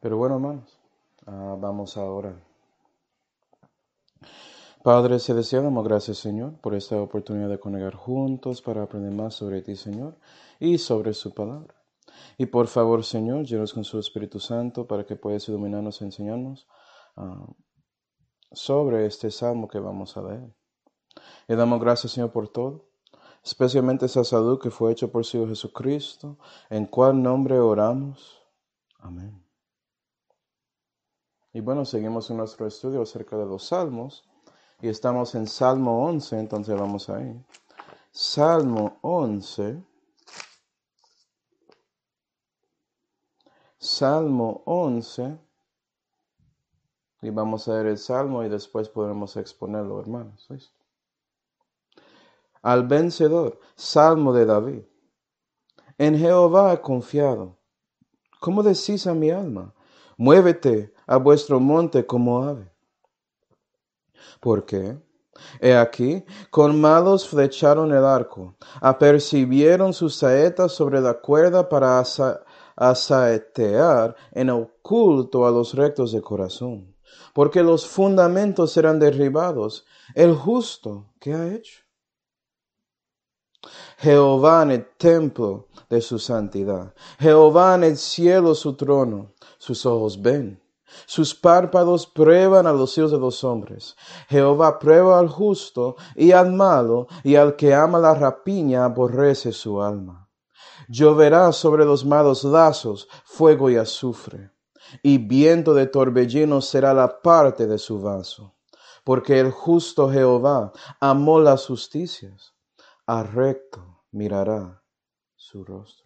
Pero bueno, hermanos, uh, vamos a orar. Padre Celestial, damos gracias, Señor, por esta oportunidad de congregar juntos para aprender más sobre ti, Señor, y sobre su palabra. Y por favor, Señor, llenos con su Espíritu Santo para que puedas iluminarnos y enseñarnos uh, sobre este salmo que vamos a leer. Le damos gracias, Señor, por todo, especialmente esa salud que fue hecha por su Hijo Jesucristo, en cual nombre oramos. Amén. Y bueno, seguimos en nuestro estudio acerca de los salmos y estamos en Salmo 11, entonces vamos ahí. Salmo 11. Salmo 11. Y vamos a ver el salmo y después podremos exponerlo, hermanos. Al vencedor, salmo de David. En Jehová he confiado. ¿Cómo decís a mi alma? Muévete a vuestro monte como ave. ¿Por qué? He aquí, con malos flecharon el arco, apercibieron sus saetas sobre la cuerda para asaetear en oculto a los rectos de corazón, porque los fundamentos serán derribados. El justo, ¿qué ha hecho? Jehová en el templo de su santidad, Jehová en el cielo su trono, sus ojos ven sus párpados prueban a los hijos de los hombres. Jehová prueba al justo y al malo, y al que ama la rapiña aborrece su alma. Lloverá sobre los malos lazos fuego y azufre, y viento de torbellino será la parte de su vaso. Porque el justo Jehová amó las justicias, a recto mirará su rostro.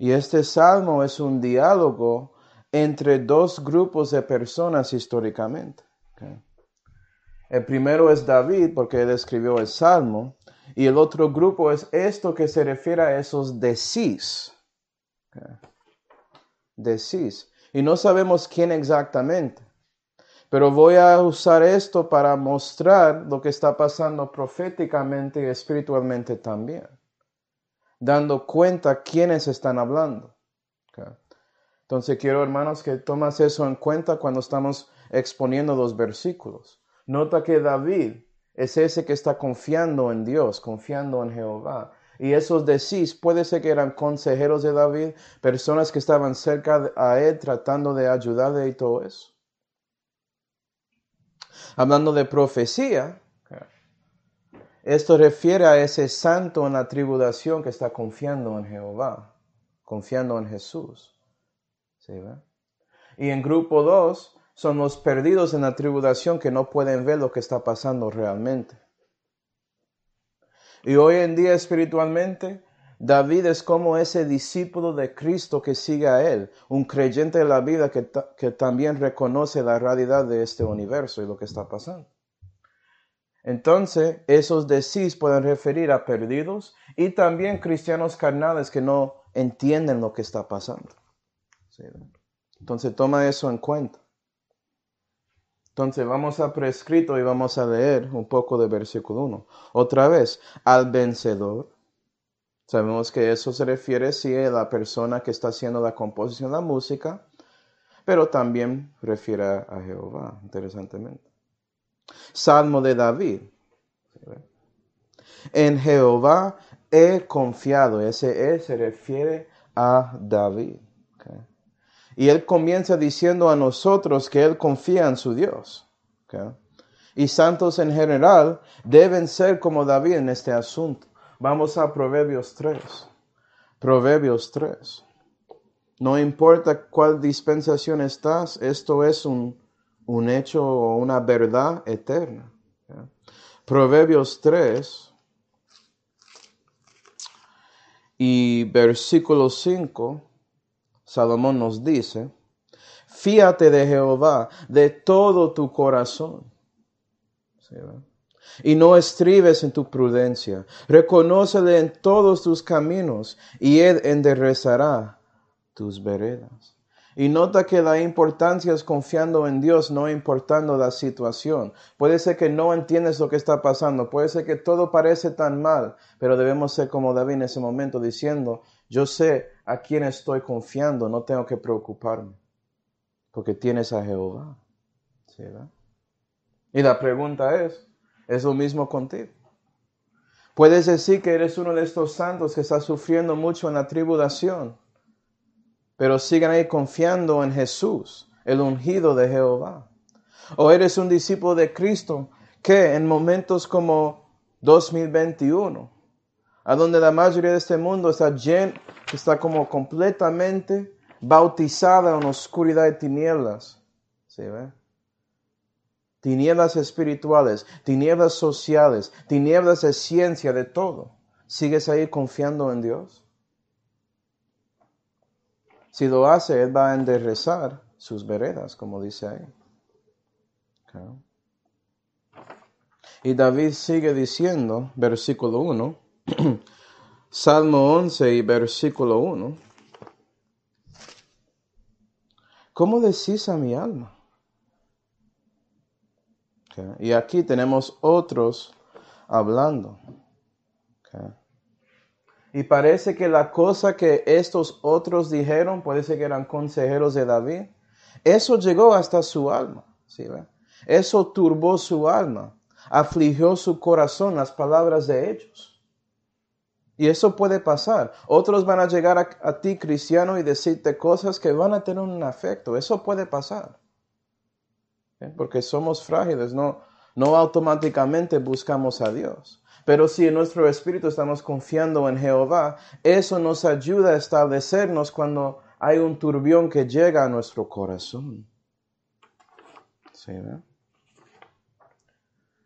Y este salmo es un diálogo entre dos grupos de personas históricamente. El primero es David, porque él escribió el salmo, y el otro grupo es esto que se refiere a esos decís. Decís. Y no sabemos quién exactamente. Pero voy a usar esto para mostrar lo que está pasando proféticamente y espiritualmente también dando cuenta quiénes están hablando. Entonces quiero, hermanos, que tomas eso en cuenta cuando estamos exponiendo los versículos. Nota que David es ese que está confiando en Dios, confiando en Jehová. Y esos decís, puede ser que eran consejeros de David, personas que estaban cerca a él tratando de ayudarle y todo eso. Hablando de profecía, esto refiere a ese santo en la tribulación que está confiando en Jehová, confiando en Jesús. Y en grupo 2 son los perdidos en la tribulación que no pueden ver lo que está pasando realmente. Y hoy en día espiritualmente, David es como ese discípulo de Cristo que sigue a Él, un creyente de la vida que, que también reconoce la realidad de este universo y lo que está pasando. Entonces, esos decís pueden referir a perdidos y también cristianos carnales que no entienden lo que está pasando. Entonces, toma eso en cuenta. Entonces, vamos a prescrito y vamos a leer un poco de versículo 1. Otra vez, al vencedor. Sabemos que eso se refiere sí a la persona que está haciendo la composición de la música, pero también refiere a Jehová, interesantemente. Salmo de David. En Jehová he confiado. Ese E se refiere a David. Y él comienza diciendo a nosotros que él confía en su Dios. Y santos en general deben ser como David en este asunto. Vamos a Proverbios 3. Proverbios 3. No importa cuál dispensación estás, esto es un un hecho o una verdad eterna. Proverbios 3 y versículo 5, Salomón nos dice, fíate de Jehová de todo tu corazón. y no estribes en tu prudencia. Reconócele en todos tus caminos y él enderezará tus veredas. Y nota que la importancia es confiando en Dios, no importando la situación. Puede ser que no entiendes lo que está pasando, puede ser que todo parece tan mal, pero debemos ser como David en ese momento diciendo, yo sé a quién estoy confiando, no tengo que preocuparme, porque tienes a Jehová. y la pregunta es, ¿es lo mismo contigo? Puedes decir que eres uno de estos santos que está sufriendo mucho en la tribulación pero sigan ahí confiando en Jesús, el ungido de Jehová. O eres un discípulo de Cristo que en momentos como 2021, a donde la mayoría de este mundo está lleno, está como completamente bautizada en oscuridad de tinieblas. ¿Sí ve? Tinieblas espirituales, tinieblas sociales, tinieblas de ciencia, de todo. ¿Sigues ahí confiando en Dios? Si lo hace, Él va a enderezar sus veredas, como dice ahí. Y David sigue diciendo, versículo 1, Salmo 11 y versículo 1, ¿cómo decís a mi alma? Y aquí tenemos otros hablando. Y parece que la cosa que estos otros dijeron, ser que eran consejeros de David, eso llegó hasta su alma. ¿sí Eso turbó su alma, afligió su corazón las palabras de ellos. Y eso puede pasar. Otros van a llegar a, ti, cristiano, y decirte cosas que van a tener un afecto. Eso puede pasar. Porque somos frágiles, no, no automáticamente buscamos a Dios. Pero si en nuestro espíritu estamos confiando en Jehová, eso nos ayuda a establecernos cuando hay un turbión que llega a nuestro corazón. ¿Sí,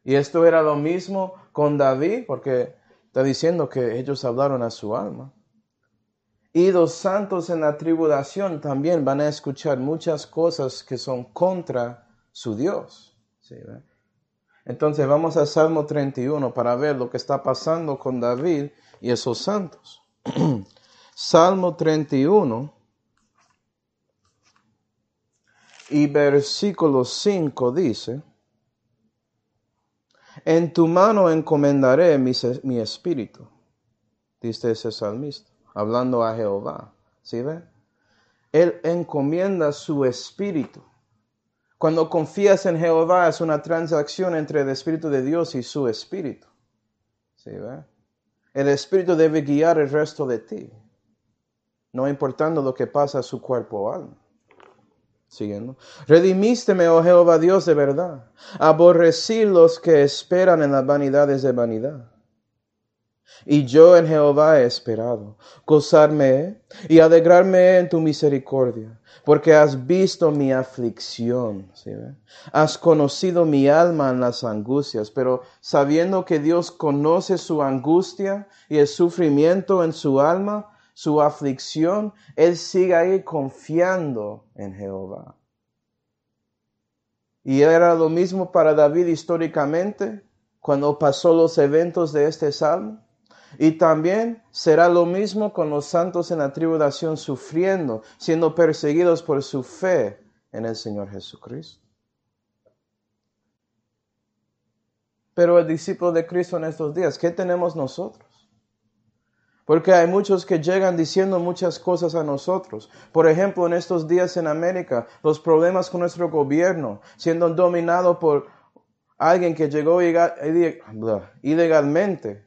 y esto era lo mismo con David, porque está diciendo que ellos hablaron a su alma. Y los santos en la tribulación también van a escuchar muchas cosas que son contra su Dios. ¿sí, entonces vamos a Salmo 31 para ver lo que está pasando con David y esos santos. Salmo 31 y versículo 5 dice, en tu mano encomendaré mi, espíritu, dice ese salmista, hablando a Jehová. ¿Sí ve? Él encomienda su espíritu. Cuando confías en Jehová es una transacción entre el Espíritu de Dios y su Espíritu. ¿Sí, El Espíritu debe guiar el resto de ti, no importando lo que pasa a su cuerpo o alma. Siguiendo. Redimísteme, oh Jehová Dios de verdad. Aborrecí los que esperan en las vanidades de vanidad. Y yo en Jehová he esperado, gozarme y alegrarme en tu misericordia porque has visto mi aflicción, has conocido mi alma en las angustias, pero sabiendo que Dios conoce su angustia y el sufrimiento en su alma, su aflicción, Él sigue ahí confiando en Jehová. Y era lo mismo para David históricamente cuando pasó los eventos de este salmo. Y también será lo mismo con los santos en la tribulación sufriendo, siendo perseguidos por su fe en el Señor Jesucristo. Pero el discípulo de Cristo en estos días, ¿qué tenemos nosotros? Porque hay muchos que llegan diciendo muchas cosas a nosotros. Por ejemplo, en estos días en América, los problemas con nuestro gobierno, siendo dominado por alguien que llegó ilegalmente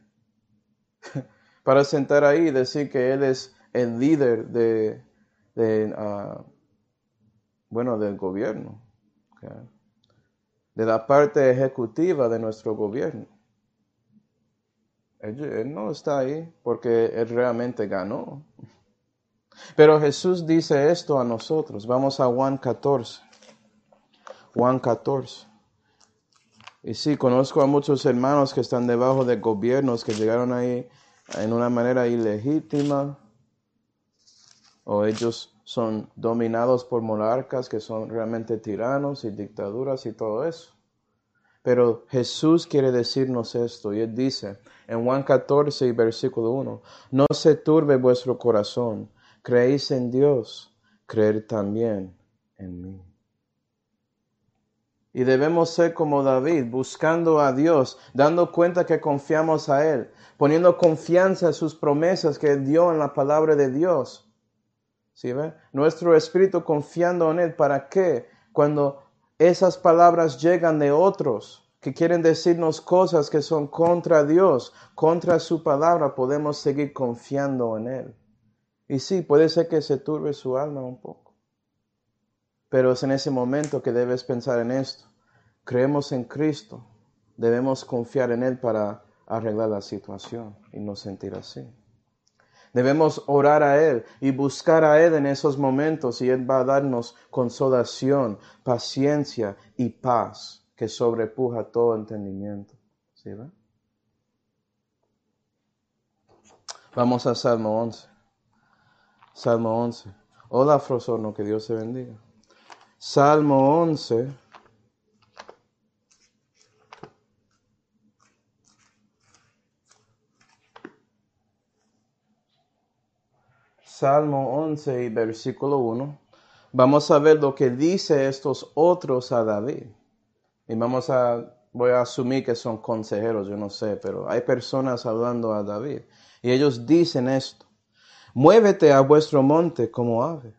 para sentar ahí y decir que él es el líder de, ah, bueno, del gobierno, de la parte ejecutiva de nuestro gobierno. Él, no está ahí porque él realmente ganó. Pero Jesús dice esto a nosotros. Vamos a Juan 14. Juan 14. Y sí, conozco a muchos hermanos que están debajo de gobiernos que llegaron ahí en una manera ilegítima o ellos son dominados por monarcas que son realmente tiranos y dictaduras y todo eso. Pero Jesús quiere decirnos esto y él dice en Juan 14 y versículo 1, no se turbe vuestro corazón, creéis en Dios, creer también en mí. Y debemos ser como David, buscando a Dios, dando cuenta que confiamos a Él, poniendo confianza en sus promesas que dio en la palabra de Dios. ¿Sí ve? Nuestro espíritu confiando en Él. ¿Para qué? Cuando esas palabras llegan de otros que quieren decirnos cosas que son contra Dios, contra su palabra, podemos seguir confiando en Él. Y sí, puede ser que se turbe su alma un poco. Pero es en ese momento que debes pensar en esto. Creemos en Cristo, debemos confiar en Él para arreglar la situación y no sentir así. Debemos orar a Él y buscar a Él en esos momentos y Él va a darnos consolación, paciencia y paz que sobrepuja todo entendimiento. ¿Sí, Vamos a Salmo 11. Salmo 11. Hola, Frosorno, que Dios te bendiga. Salmo 11. Salmo 11 y versículo 1, vamos a ver lo que dice estos otros a David. Y vamos a, voy a asumir que son consejeros, yo no sé, pero hay personas hablando a David. Y ellos dicen esto, muévete a vuestro monte como ave.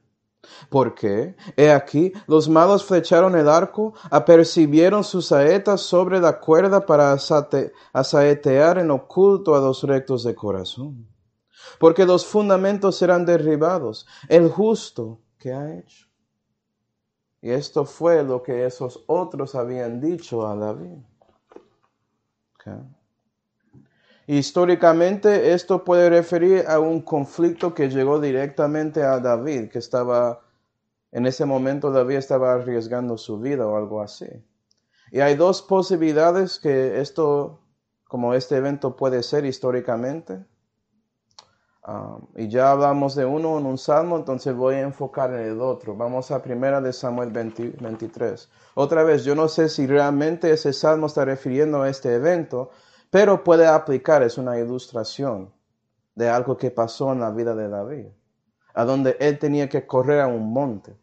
Porque, he aquí, los malos flecharon el arco, apercibieron sus saetas sobre la cuerda para asaetear en oculto a los rectos de corazón porque los fundamentos serán derribados. El justo que ha hecho. Y esto fue lo que esos otros habían dicho a David. Históricamente esto puede referir a un conflicto que llegó directamente a David, que estaba, en ese momento David estaba arriesgando su vida o algo así. Y hay dos posibilidades que esto, como este evento puede ser históricamente. Um, y ya hablamos de uno en un salmo, entonces voy a enfocar en el otro. Vamos a primera de Samuel 23. Otra vez, yo no sé si realmente ese salmo está refiriendo a este evento, pero puede aplicar, es una ilustración de algo que pasó en la vida de David, a donde él tenía que correr a un monte.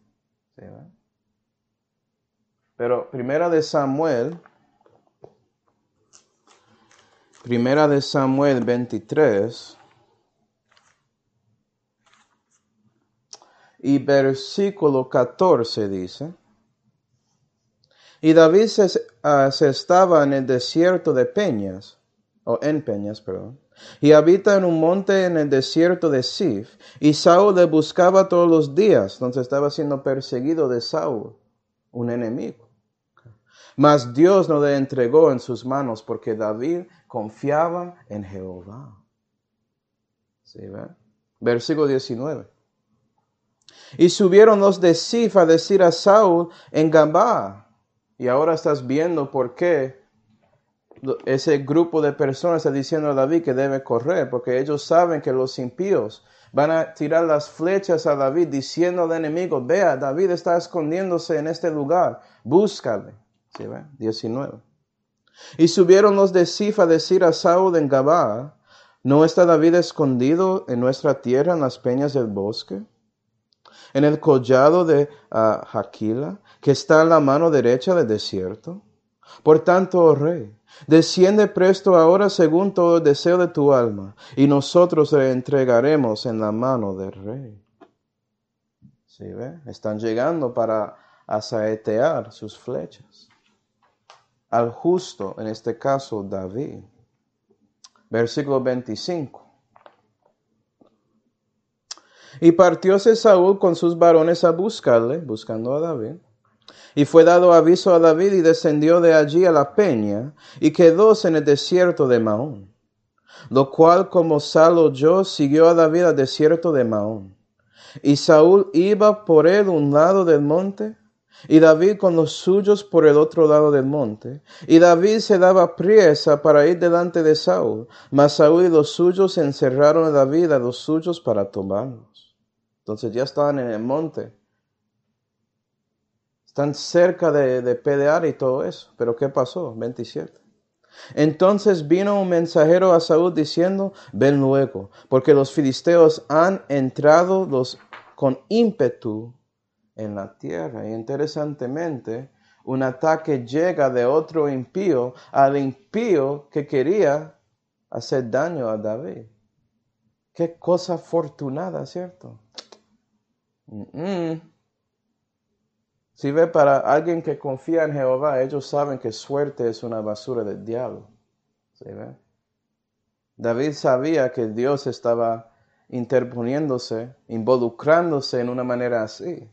pero primera de Samuel, primera de Samuel 23, y versículo 14 dice, y David ah, se, estaba en el desierto de Peñas, o en Peñas, perdón, y habita en un monte en el desierto de Sif, y Saúl le buscaba todos los días, entonces estaba siendo perseguido de Saúl, un enemigo. Mas Dios no le entregó en sus manos porque David confiaba en Jehová. ¿Sí, Versículo 19. Y subieron los de Sif a decir a Saúl en Gambá. Y ahora estás viendo por qué ese grupo de personas está diciendo a David que debe correr, porque ellos saben que los impíos van a tirar las flechas a David diciendo al enemigo, vea, David está escondiéndose en este lugar, búscale. ¿Sí, 19. Y subieron los de Sif a decir a Saúl en Gabá, ¿no está David escondido en nuestra tierra en las peñas del bosque? En el collado de uh, que está en la mano derecha del desierto. Por tanto, oh rey, desciende presto ahora según todo el deseo de tu alma, y nosotros le entregaremos en la mano del rey. ¿Sí ve? Están llegando para asaetear sus flechas. Al justo, en este caso David. Versículo 25. Y partióse Saúl con sus varones a buscarle, buscando a David. Y fue dado aviso a David y descendió de allí a la peña y quedóse en el desierto de Maón. Lo cual como Saúl oyó, siguió a David al desierto de Maón. Y Saúl iba por él un lado del monte y David con los suyos por el otro lado del monte. Y David se daba priesa para ir delante de Saúl, mas Saúl y los suyos encerraron a David a los suyos para tomarlos. Entonces ya están en el monte. Están cerca de, de pelear y todo eso. Pero ¿qué pasó? 27. Entonces vino un mensajero a Saúl diciendo, ven luego, porque los filisteos han entrado los con ímpetu en la tierra. Y interesantemente, un ataque llega de otro impío al impío que quería hacer daño a David. Qué cosa afortunada, ¿cierto? Si ve para alguien que confía en Jehová, ellos saben que suerte es una basura del diablo. ¿Sí ve? David sabía que Dios estaba interponiéndose, involucrándose en una manera así.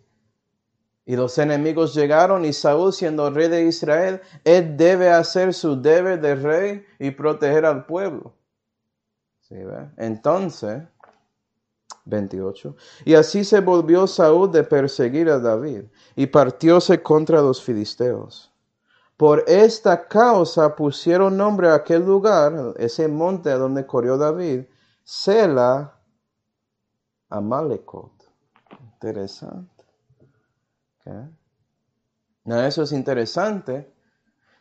Y los enemigos llegaron y Saúl, siendo rey de Israel, él debe hacer su deber de rey y proteger al pueblo. ¿Sí, ve? Entonces, 28. Y así se volvió Saúl de perseguir a David y partióse contra los filisteos. Por esta causa pusieron nombre a aquel lugar, ese monte donde corrió David, Sela Amalekot. Interesante. eso es interesante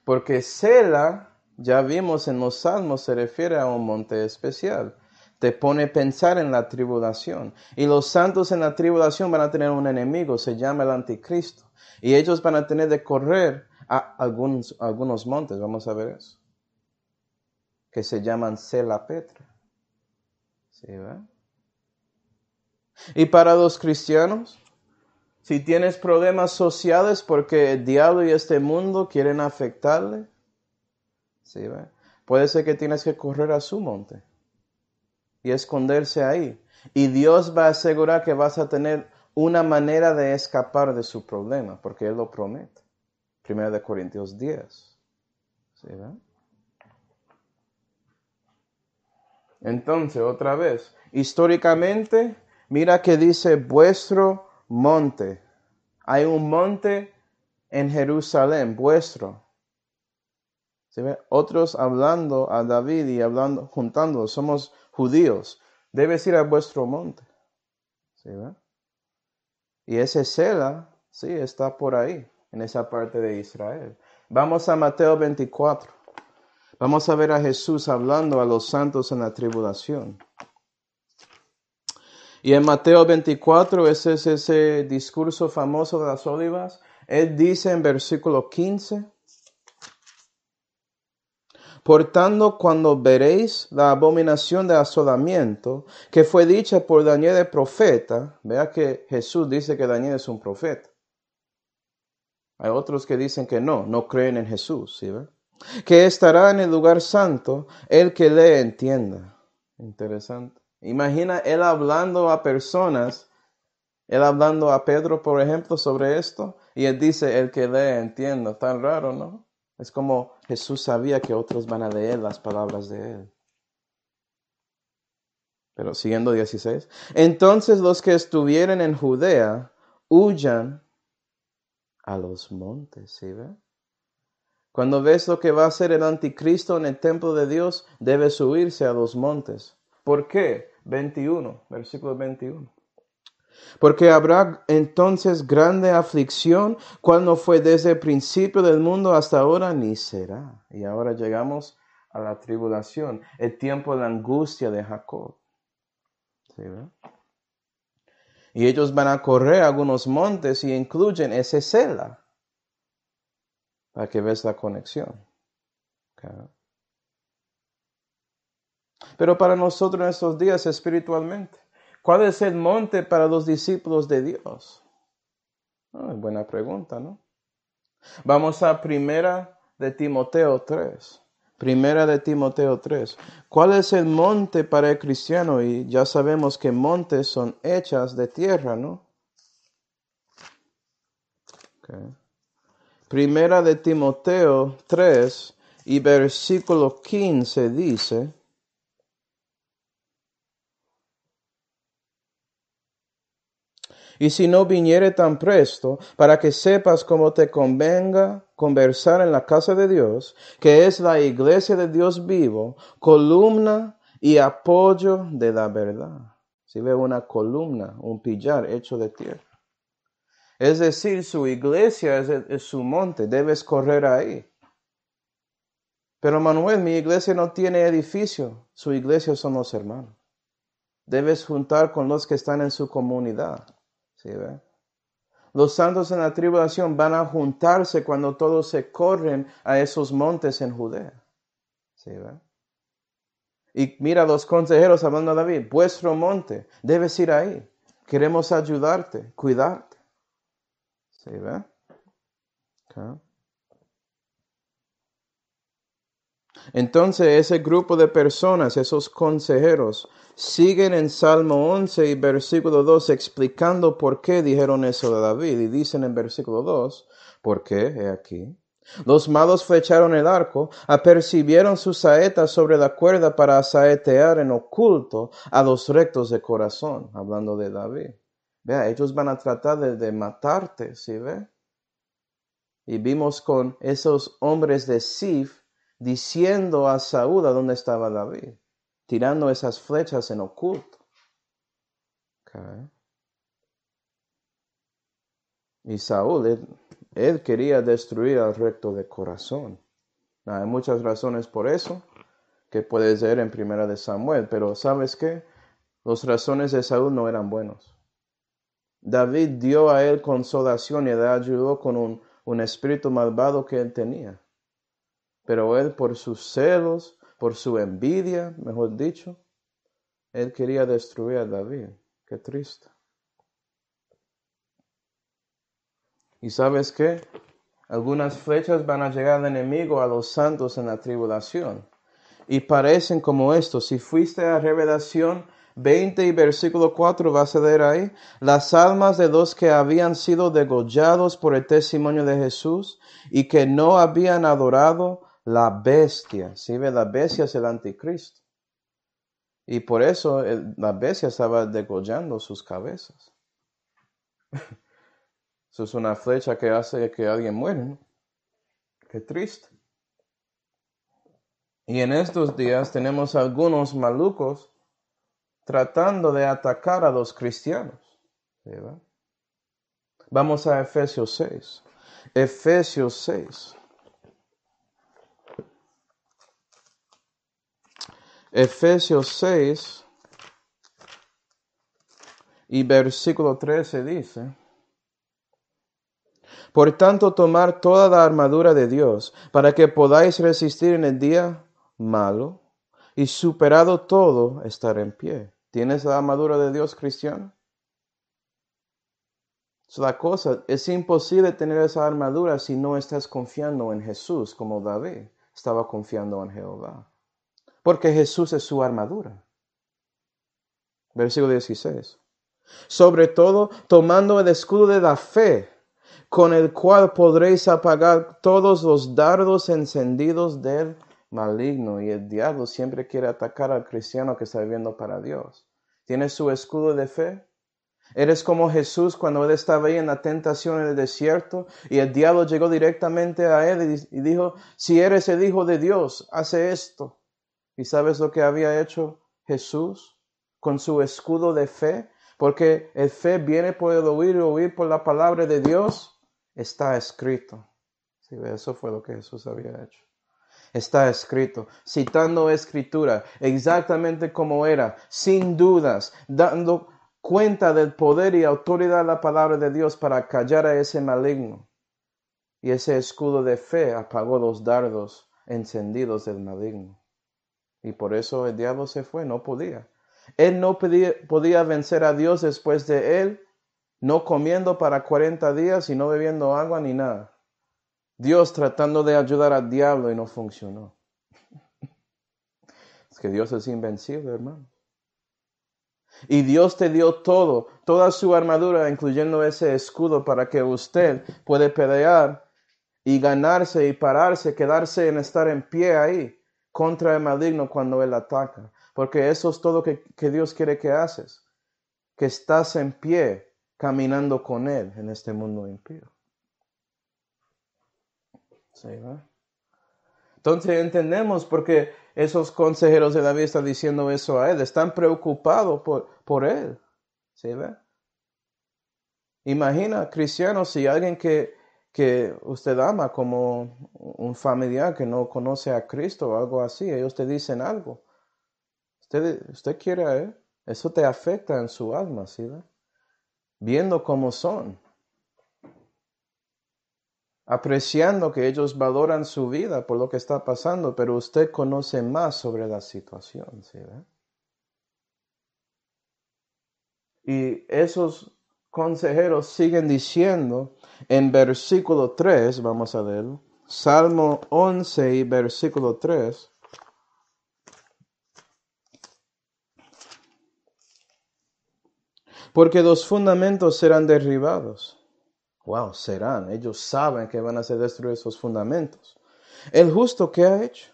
porque Sela, ya vimos en los salmos, se refiere a un monte especial te pone a pensar en la tribulación. Y los santos en la tribulación van a tener un enemigo, se llama el anticristo. Y ellos van a tener de correr a algunos, algunos montes, vamos a ver eso, que se llaman Sela Petra. ¿Sí, y para los cristianos, si tienes problemas sociales porque el diablo y este mundo quieren afectarle, ¿sí, puede ser que tienes que correr a su monte y esconderse ahí. Y Dios va a asegurar que vas a tener una manera de escapar de su problema, porque Él lo promete. Primero de Corintios 10. ¿Sí, Entonces, otra vez, históricamente, mira que dice vuestro monte. Hay un monte en Jerusalén, vuestro. Otros hablando a David y hablando, juntando, somos judíos, debes ir a vuestro monte. ¿Sí, y ese Sela, sí, está por ahí, en esa parte de Israel. Vamos a Mateo 24. Vamos a ver a Jesús hablando a los santos en la tribulación. Y en Mateo 24, ese es ese discurso famoso de las olivas. Él dice en versículo 15, por tanto, cuando veréis la abominación de asolamiento que fue dicha por Daniel el profeta, vea que Jesús dice que Daniel es un profeta. Hay otros que dicen que no, no creen en Jesús, ¿sí ve? Que estará en el lugar santo el que le entienda. Interesante. Imagina él hablando a personas, él hablando a Pedro, por ejemplo, sobre esto, y él dice el que le entienda. Tan raro, ¿no? Es como Jesús sabía que otros van a leer las palabras de él. Pero siguiendo 16. Entonces los que estuvieren en Judea huyan a los montes, ¿sí ve? Cuando ves lo que va a hacer el anticristo en el templo de Dios, debes huirse a los montes. ¿Por qué? 21, versículo 21. Porque habrá entonces grande aflicción, cuando fue desde el principio del mundo hasta ahora, ni será. Y ahora llegamos a la tribulación, el tiempo de la angustia de Jacob. y ellos van a correr algunos montes y incluyen ese cela, para que veas la conexión. Pero para nosotros en estos días espiritualmente, ¿Cuál es el monte para los discípulos de Dios? Ah, buena pregunta, ¿no? Vamos a primera de Timoteo 3. Primera de Timoteo 3. ¿Cuál es el monte para el cristiano? Y ya sabemos que montes son hechas de tierra, ¿no? Primera de Timoteo 3 y versículo 15 dice, y si no viniere tan presto, para que sepas cómo te convenga conversar en la casa de Dios, que es la iglesia de Dios vivo, columna y apoyo de la verdad. Si ve una columna, un pillar hecho de tierra. Es decir, su iglesia es, es su monte, debes correr ahí. Pero Manuel, mi iglesia no tiene edificio, su iglesia son los hermanos. Debes juntar con los que están en su comunidad. ¿Sí ve? Los santos en la tribulación van a juntarse cuando todos se corren a esos montes en Judea. ¿Sí ve? Y mira los consejeros hablando a David, vuestro monte, debes ir ahí. Queremos ayudarte, cuidarte. ¿Sí ve? Entonces ese grupo de personas, esos consejeros, siguen en Salmo 11 y versículo 2 explicando por qué dijeron eso de David. Y dicen en versículo 2, ¿por qué? He aquí. Los malos flecharon el arco, apercibieron sus saetas sobre la cuerda para saetear en oculto a los rectos de corazón, hablando de David. Vea, ellos van a tratar de, de matarte, ¿sí ve? Y vimos con esos hombres de Sif diciendo a Saúl a dónde estaba David, tirando esas flechas en oculto. Y Saúl, él, quería destruir al recto de corazón. Hay muchas razones por eso que puedes leer en Primera de Samuel, pero ¿sabes qué? Las razones de Saúl no eran buenos. David dio a él consolación y le ayudó con un, un espíritu malvado que él tenía. Pero él por sus celos, por su envidia, mejor dicho, él quería destruir a David. Qué triste. ¿Y sabes qué? Algunas flechas van a llegar al enemigo, a los santos en la tribulación. Y parecen como esto. Si fuiste a Revelación 20 y versículo 4 vas a leer ahí, las almas de los que habían sido degollados por el testimonio de Jesús y que no habían adorado la bestia. Si ve, la bestia es el anticristo. Y por eso la bestia estaba degollando sus cabezas. Eso es una flecha que hace que alguien muere. Qué triste. Y en estos días tenemos algunos malucos tratando de atacar a los cristianos. Vamos a Efesios 6. Efesios 6. Efesios 6 y versículo 13 dice, Por tanto, tomar toda la armadura de Dios para que podáis resistir en el día malo y superado todo, estar en pie. ¿Tienes la armadura de Dios cristiano? Es la cosa, es imposible tener esa armadura si no estás confiando en Jesús como David estaba confiando en Jehová porque Jesús es su armadura. Versículo 16. Sobre todo, tomando el escudo de la fe, con el cual podréis apagar todos los dardos encendidos del maligno. Y el diablo siempre quiere atacar al cristiano que está viviendo para Dios. ¿Tienes su escudo de fe? Eres como Jesús cuando él estaba ahí en la tentación en el desierto y el diablo llegó directamente a él y dijo, si eres el Hijo de Dios, hace esto. ¿Y sabes lo que había hecho Jesús con su escudo de fe? Porque el fe viene por el oír y oír por la palabra de Dios. Está escrito. Sí, eso fue lo que Jesús había hecho. Está escrito, citando escritura, exactamente como era, sin dudas, dando cuenta del poder y autoridad de la palabra de Dios para callar a ese maligno. Y ese escudo de fe apagó los dardos encendidos del maligno. Y por eso el diablo se fue, no podía. Él no podía, vencer a Dios después de él, no comiendo para 40 días y no bebiendo agua ni nada. Dios tratando de ayudar al diablo y no funcionó. es que Dios es invencible, hermano. Y Dios te dio todo, toda su armadura, incluyendo ese escudo, para que usted pueda pelear y ganarse y pararse, quedarse en estar en pie ahí contra el maligno cuando él ataca. Porque eso es todo que, que Dios quiere que haces. Que estás en pie caminando con Él en este mundo impío. ¿Sí, Entonces entendemos por qué esos consejeros de David están diciendo eso a Él. Están preocupados por, por Él. ¿Sí, ve? Imagina, cristianos, si alguien que que usted ama como un familiar que no conoce a Cristo o algo así, ellos te dicen algo. Usted, usted quiere, eso te afecta en su alma, ¿sí? viendo cómo son, apreciando que ellos valoran su vida por lo que está pasando, pero usted conoce más sobre la situación. ¿sí Y esos consejeros siguen diciendo en versículo 3, vamos a ver, Salmo 11 y versículo 3. Porque los fundamentos serán derribados. Wow, serán. Ellos saben que van a ser destruidos esos fundamentos. ¿El justo qué ha hecho?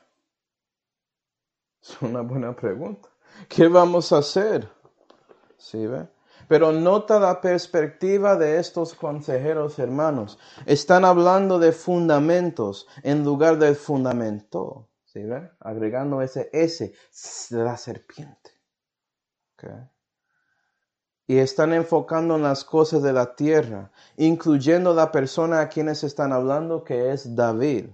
Es una buena pregunta. ¿Qué vamos a hacer? ¿Sí ve? Pero nota la perspectiva de estos consejeros hermanos. Están hablando de fundamentos en lugar del fundamento. ¿Sí ve? Agregando ese S la serpiente. Y están enfocando en las cosas de la tierra, incluyendo la persona a quienes están hablando, que es David.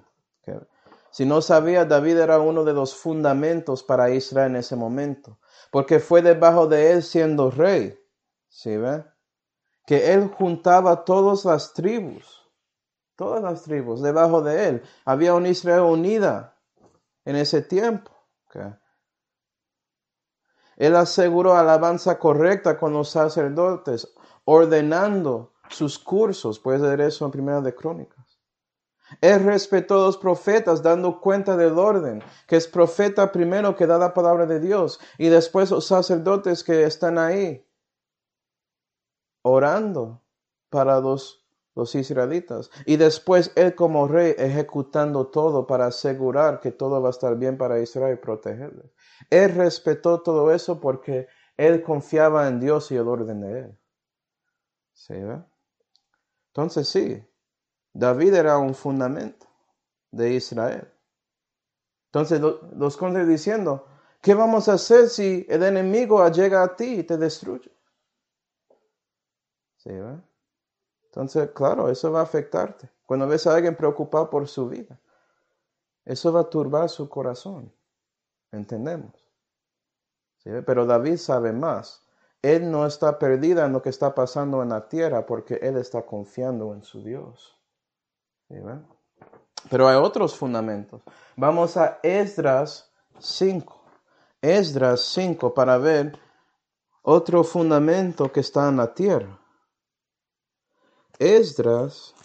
Si no sabía, David era uno de los fundamentos para Israel en ese momento, porque fue debajo de él siendo rey. ¿Sí ve? Que él juntaba todas las tribus, todas las tribus debajo de él. Había una Israel unida en ese tiempo. Él aseguró alabanza correcta con los sacerdotes, ordenando sus cursos. Puedes leer eso en Primera de Crónicas. Él respetó a los profetas, dando cuenta del orden, que es profeta primero que da la palabra de Dios, y después los sacerdotes que están ahí, orando para los, los israelitas. Y después él como rey ejecutando todo para asegurar que todo va a estar bien para Israel y protegerles. Él respetó todo eso porque él confiaba en Dios y el orden de él. ¿Sí, Entonces sí, David era un fundamento de Israel. Entonces los condes diciendo, ¿qué vamos a hacer si el enemigo llega a ti y te destruye? ¿Sí, Entonces, claro, eso va a afectarte. Cuando ves a alguien preocupado por su vida, eso va a turbar su corazón. ¿Entendemos? ¿Sí? Pero David sabe más. Él no está perdido en lo que está pasando en la tierra porque él está confiando en su Dios. ¿Sí, Pero hay otros fundamentos. Vamos a Esdras 5. Esdras 5 para ver otro fundamento que está en la tierra. Esdras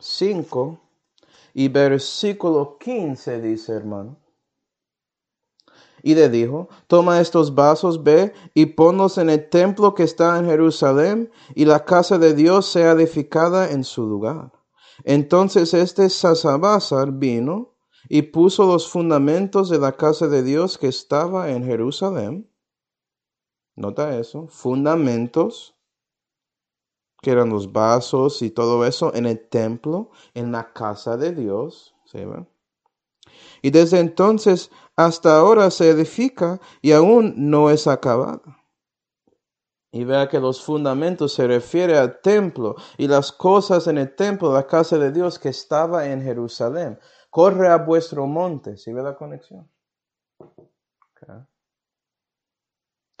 5 y versículo 15 dice, hermano. Y le dijo, toma estos vasos, ve y ponlos en el templo que está en Jerusalén, y la casa de Dios sea edificada en su lugar. Entonces este Sasabazar vino y puso los fundamentos de la casa de Dios que estaba en Jerusalén Nota eso, fundamentos, que eran los vasos y todo eso en el templo, en la casa de Dios. Y desde entonces hasta ahora se edifica y aún no es acabada. Y vea que los fundamentos se refiere al templo y las cosas en el templo, la casa de Dios que estaba en Jerusalén. Corre a vuestro monte, ¿sí ve la conexión?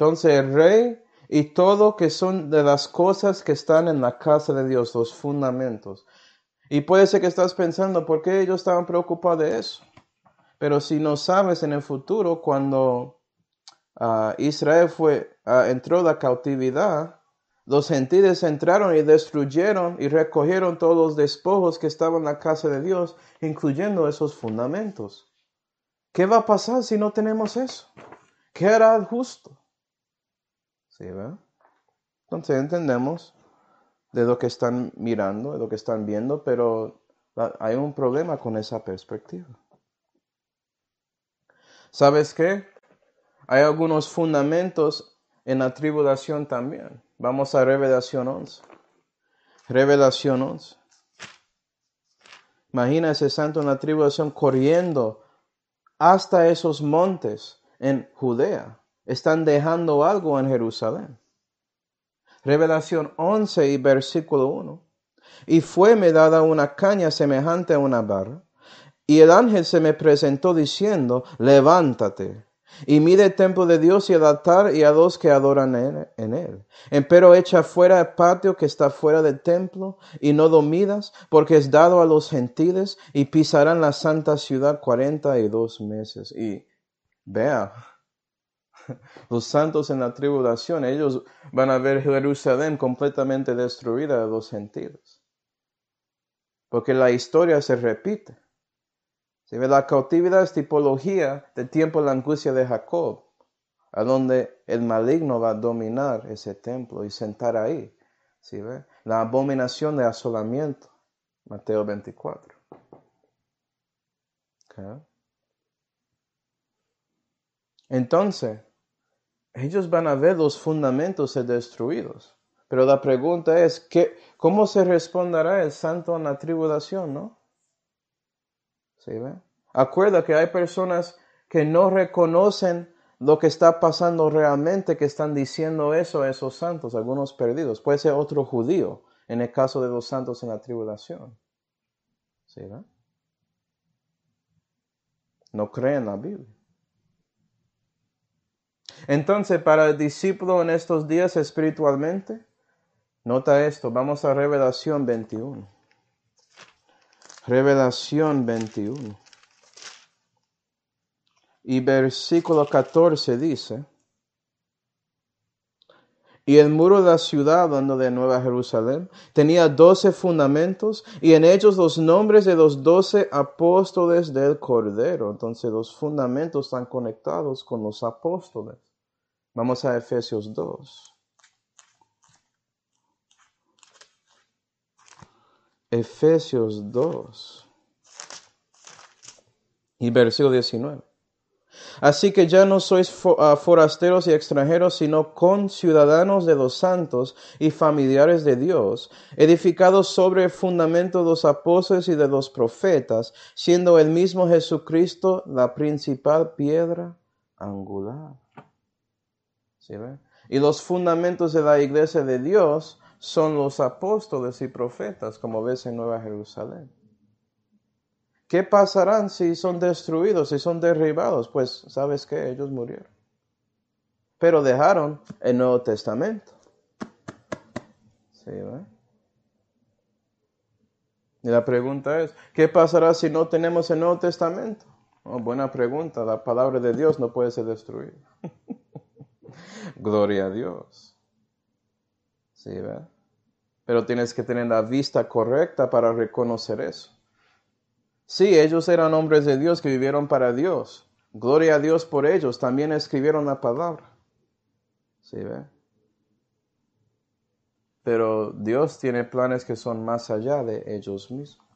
Entonces el rey y todo que son de las cosas que están en la casa de Dios, los fundamentos. Y puede ser que estás pensando, ¿por qué ellos estaban preocupados de eso? Pero si no sabes en el futuro, cuando ah, Israel fue, uh, entró la cautividad, los gentiles entraron y destruyeron y recogieron todos los despojos que estaban en la casa de Dios, incluyendo esos fundamentos. ¿Qué va a pasar si no tenemos eso? ¿Qué hará el justo? Entonces entendemos de lo que están mirando, de lo que están viendo, pero hay un problema con esa perspectiva. ¿Sabes qué? Hay algunos fundamentos en la tribulación también. Vamos a Revelación 11. Revelación 11. Imagina ese santo en la tribulación corriendo hasta esos montes en Judea están dejando algo en Jerusalén. Revelación 11 y versículo 1. Y fue me dada una caña semejante a una barra, y el ángel se me presentó diciendo, levántate, Y mide el templo de Dios y el altar y a los que adoran en él. Empero echa fuera el patio que está fuera del templo y no domidas, porque es dado a los gentiles y pisarán la santa ciudad cuarenta y dos meses. Y vea, los santos en la tribulación, ellos van a ver Jerusalén completamente destruida de los gentiles. Porque la historia se repite. Si ve la cautividad es tipología del tiempo de la angustia de Jacob, a donde el maligno va a dominar ese templo y sentar ahí. ¿Sí ve? La abominación de asolamiento. Mateo 24. Entonces, ellos van a ver los fundamentos destruidos. Pero la pregunta es, ¿qué, ¿cómo se responderá el santo en la tribulación, no? ¿Sí ve? Acuerda que hay personas que no reconocen lo que está pasando realmente, que están diciendo eso a esos santos, algunos perdidos. Puede ser otro judío, en el caso de los santos en la tribulación. ¿Sí ve? No creen la Biblia. Entonces, para el discípulo en estos días espiritualmente, nota esto, vamos a Revelación 21. Revelación 21. Y versículo 14 dice, y el muro de la ciudad, hablando de Nueva Jerusalén, tenía doce fundamentos y en ellos los nombres de los doce apóstoles del Cordero. Entonces los fundamentos están conectados con los apóstoles. Vamos a Efesios 2. Efesios 2 y versículo 19. Así que ya no sois ah, forasteros y extranjeros, sino conciudadanos de los santos y familiares de Dios, edificados sobre el fundamento de los apóstoles y de los profetas, siendo el mismo Jesucristo la principal piedra angular. Y los fundamentos de la iglesia de Dios son los apóstoles y profetas, como ves en Nueva Jerusalén. ¿Qué pasarán si son destruidos, si son derribados? Pues sabes que ellos murieron. Pero dejaron el Nuevo Testamento. ¿Sí, y la pregunta es, ¿qué pasará si no tenemos el Nuevo Testamento? Oh, buena pregunta, la palabra de Dios no puede ser destruida. Gloria a Dios. ¿Sí, ¿verdad? Pero tienes que tener la vista correcta para reconocer eso. Sí, ellos eran hombres de Dios que vivieron para Dios. Gloria a Dios por ellos. También escribieron la palabra. ¿Sí, ve? Pero Dios tiene planes que son más allá de ellos mismos.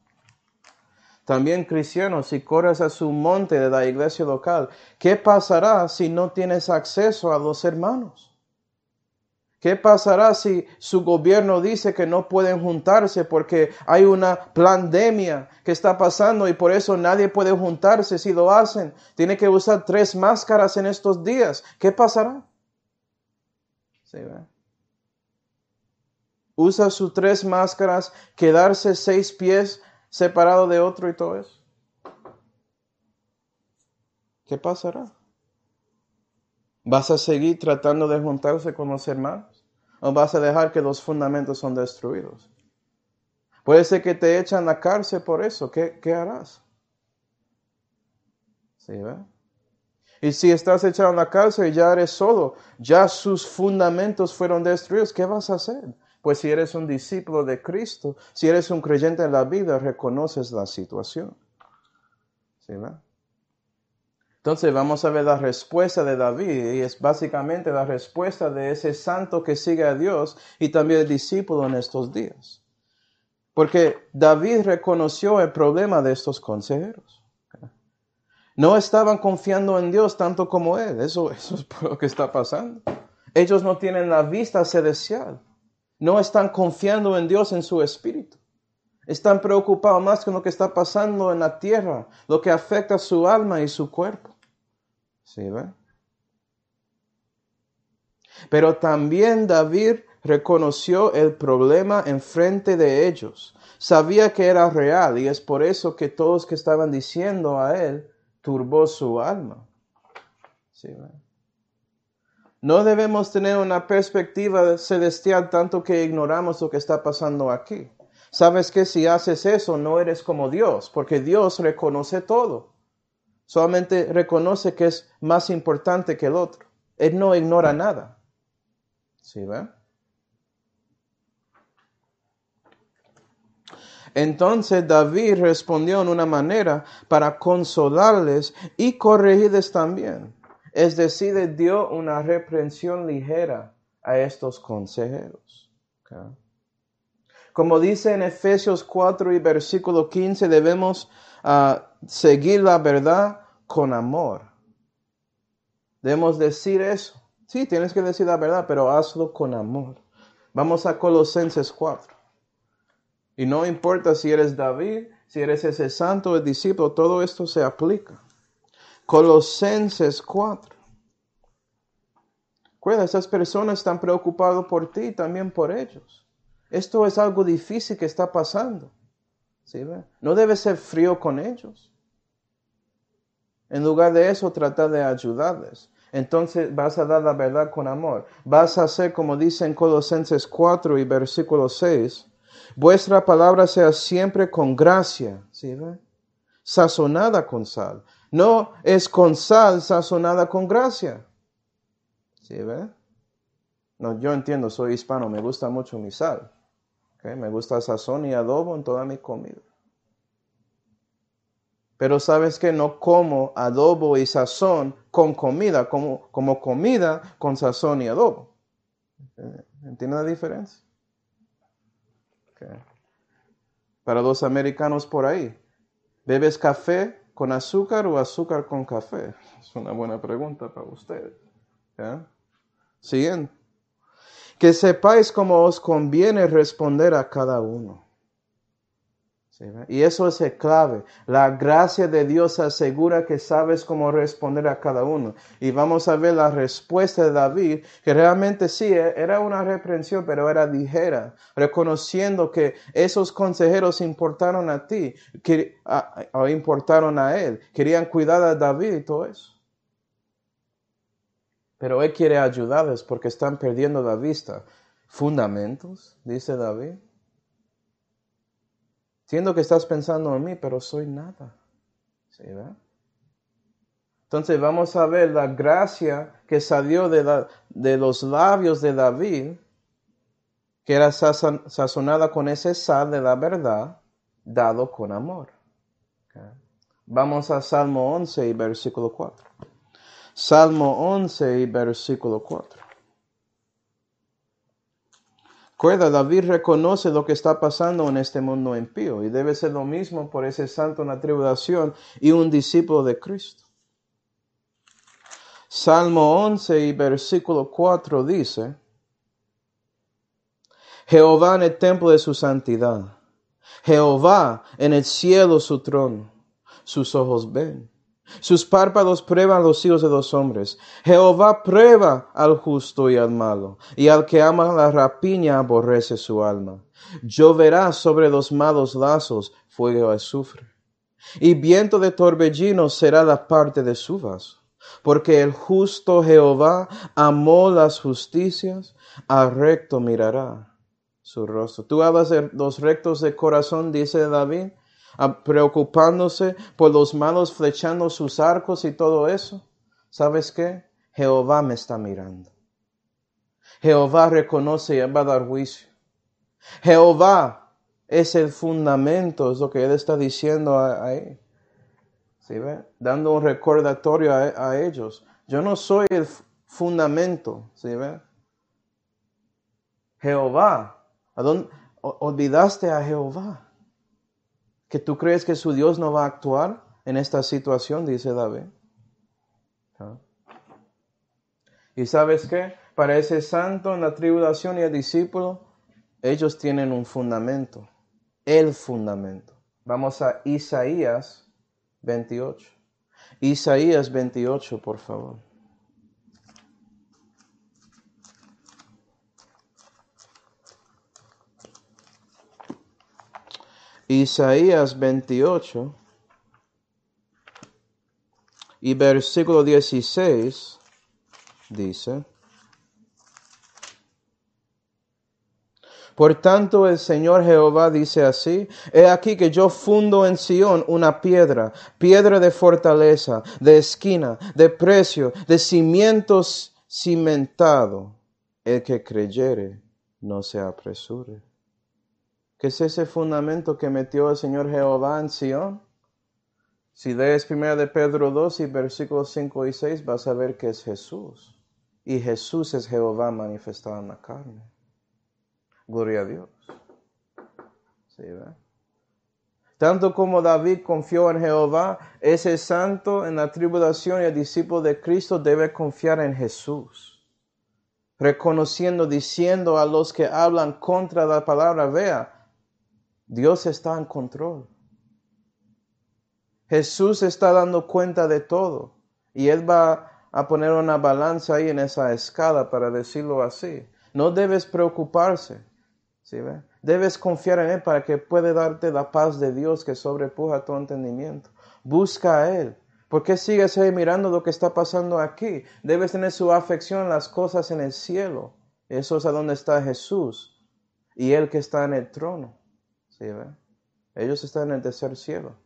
También cristianos, si corres a su monte de la iglesia local, ¿qué pasará si no tienes acceso a los hermanos? ¿Qué pasará si su gobierno dice que no pueden juntarse porque hay una pandemia que está pasando y por eso nadie puede juntarse si lo hacen? Tiene que usar tres máscaras en estos días. ¿Qué pasará? Usa sus tres máscaras, quedarse seis pies separado de otro y todo eso. ¿Qué pasará? ¿Vas a seguir tratando de juntarse con los hermanos? ¿O vas a dejar que los fundamentos son destruidos? Puede ser que te echan a la cárcel por eso. ¿Qué, qué harás? ¿Sí, Y si estás echado en la cárcel y ya eres solo, ya sus fundamentos fueron destruidos, ¿qué vas a hacer? Pues si eres un discípulo de Cristo, si eres un creyente en la vida, reconoces la situación. ¿Sí, Entonces vamos a ver la respuesta de David y es básicamente la respuesta de ese santo que sigue a Dios y también el discípulo en estos días. Porque David reconoció el problema de estos consejeros. No estaban confiando en Dios tanto como él. Eso, eso es lo que está pasando. Ellos no tienen la vista celestial. No están confiando en Dios en su espíritu. Están preocupados más con lo que está pasando en la tierra, lo que afecta su alma y su cuerpo. ¿Sí ve? Pero también David reconoció el problema enfrente de ellos. Sabía que era real y es por eso que todos que estaban diciendo a él turbó su alma. No debemos tener una perspectiva celestial tanto que ignoramos lo que está pasando aquí. Sabes que si haces eso no eres como Dios, porque Dios reconoce todo. Solamente reconoce que es más importante que el otro. Él no ignora nada. ¿Sí ve? Entonces David respondió en una manera para consolarles y corregirles también. Es decir, dio una reprensión ligera a estos consejeros. Como dice en Efesios 4 y versículo 15, debemos ah, seguir la verdad con amor. Debemos decir eso. Sí, tienes que decir la verdad, pero hazlo con amor. Vamos a Colosenses 4. Y no importa si eres David, si eres ese santo, el discípulo, todo esto se aplica. Colosenses 4. Recuerda, esas personas están preocupadas por ti y también por ellos. Esto es algo difícil que está pasando. ¿Sí, no debe ser frío con ellos. En lugar de eso, trata de ayudarles. Entonces vas a dar la verdad con amor. Vas a hacer como dice en Colosenses 4 y versículo 6. Vuestra palabra sea siempre con gracia, ¿sí? Sazonada con sal. No es con sal sazonada con gracia. ¿Sí ve? No, yo entiendo, soy hispano, me gusta mucho mi sal. Me gusta sazón y adobo en toda mi comida. Pero sabes que no como adobo y sazón con comida, como, como comida con sazón y adobo. ¿Entiendes la diferencia? Para los americanos por ahí, ¿bebes café con azúcar o azúcar con café? Es una buena pregunta para ustedes. Siguiente que sepáis cómo os conviene responder a cada uno. Y eso es el clave. La gracia de Dios asegura que sabes cómo responder a cada uno. Y vamos a ver la respuesta de David, que realmente sí, e, era una reprensión, pero era ligera, reconociendo que esos consejeros importaron a ti, que, importaron a él, querían cuidar a David y todo eso. Pero Él quiere ayudarles porque están perdiendo la vista. Fundamentos, dice David. Siendo que estás pensando en mí, pero soy nada. ¿Sí, Entonces vamos a ver la gracia que salió de, de los labios de David, que era sazonada con ese sal de la verdad, dado con amor. Vamos a Salmo 11 y versículo 4. Salmo 11 y versículo 4. Recuerda, David reconoce lo que está pasando en este mundo impío y debe ser lo mismo por ese santo en la tribulación y un discípulo de Cristo. Salmo 11 y versículo 4 dice, Jehová en el templo de su santidad, Jehová en el cielo su trono, sus ojos ven sus párpados prueban los hijos de los hombres. Jehová prueba al justo y al malo, y al que ama la rapiña aborrece su alma. Lloverá sobre los malos lazos fuego y azufre, y viento de torbellino será la parte de su vaso. Porque el justo Jehová amó las justicias, al recto mirará su rostro. Tú hablas de los rectos de corazón, dice David preocupándose por los malos flechando sus arcos y todo eso, ¿sabes qué? Jehová me está mirando. Jehová reconoce y va a dar juicio. Jehová es el fundamento, es lo que él está diciendo ahí. ¿Sí ve? Dando un recordatorio a, ellos. Yo no soy el fundamento, ¿sí ve? Jehová. ¿A dónde? Olvidaste a Jehová que tú crees que su Dios no va a actuar en esta situación, dice David. ¿Ah? Y sabes qué? Para ese santo en la tribulación y el discípulo, ellos tienen un fundamento, el fundamento. Vamos a Isaías 28. Isaías 28, por favor. Isaías 28, y versículo 16 dice, Por tanto, el Señor Jehová dice así, He aquí que yo fundo en Sión una piedra, piedra de fortaleza, de esquina, de precio, de cimientos cimentado. El que creyere, no se apresure. ¿Qué es ese fundamento que metió el Señor Jehová en Sión? Si lees 1 de Pedro 2 y versículos 5 y 6, vas a ver que es Jesús. Y Jesús es Jehová manifestado en la carne. Gloria a Dios. Tanto como David confió en Jehová, ese santo en la tribulación y el discípulo de Cristo debe confiar en Jesús. Reconociendo, diciendo a los que hablan contra la palabra, vea, Dios está en control. Jesús está dando cuenta de todo y Él va a poner una balanza ahí en esa escala para decirlo así. No debes preocuparse. Debes confiar en Él para que pueda darte la paz de Dios que sobrepuja tu entendimiento. Busca a Él. ¿Por qué sigues ahí mirando lo que está pasando aquí? Debes tener su afección en las cosas en el cielo. Eso es a donde está Jesús y Él que está en el trono. ¿Sí, Ellos están en el tercer cielo.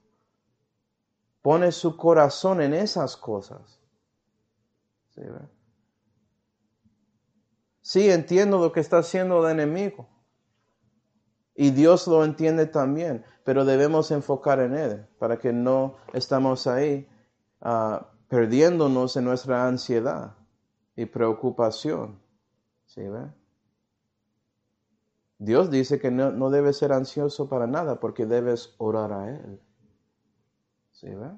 Pone su corazón en esas cosas. ¿Sí, sí, entiendo lo que está haciendo el enemigo. Y Dios lo entiende también, pero debemos enfocar en Él para que no estamos ahí ah, perdiéndonos en nuestra ansiedad y preocupación. ¿Sí ve? Dios dice que no, no debes ser ansioso para nada porque debes orar a Él. ¿Sí ve?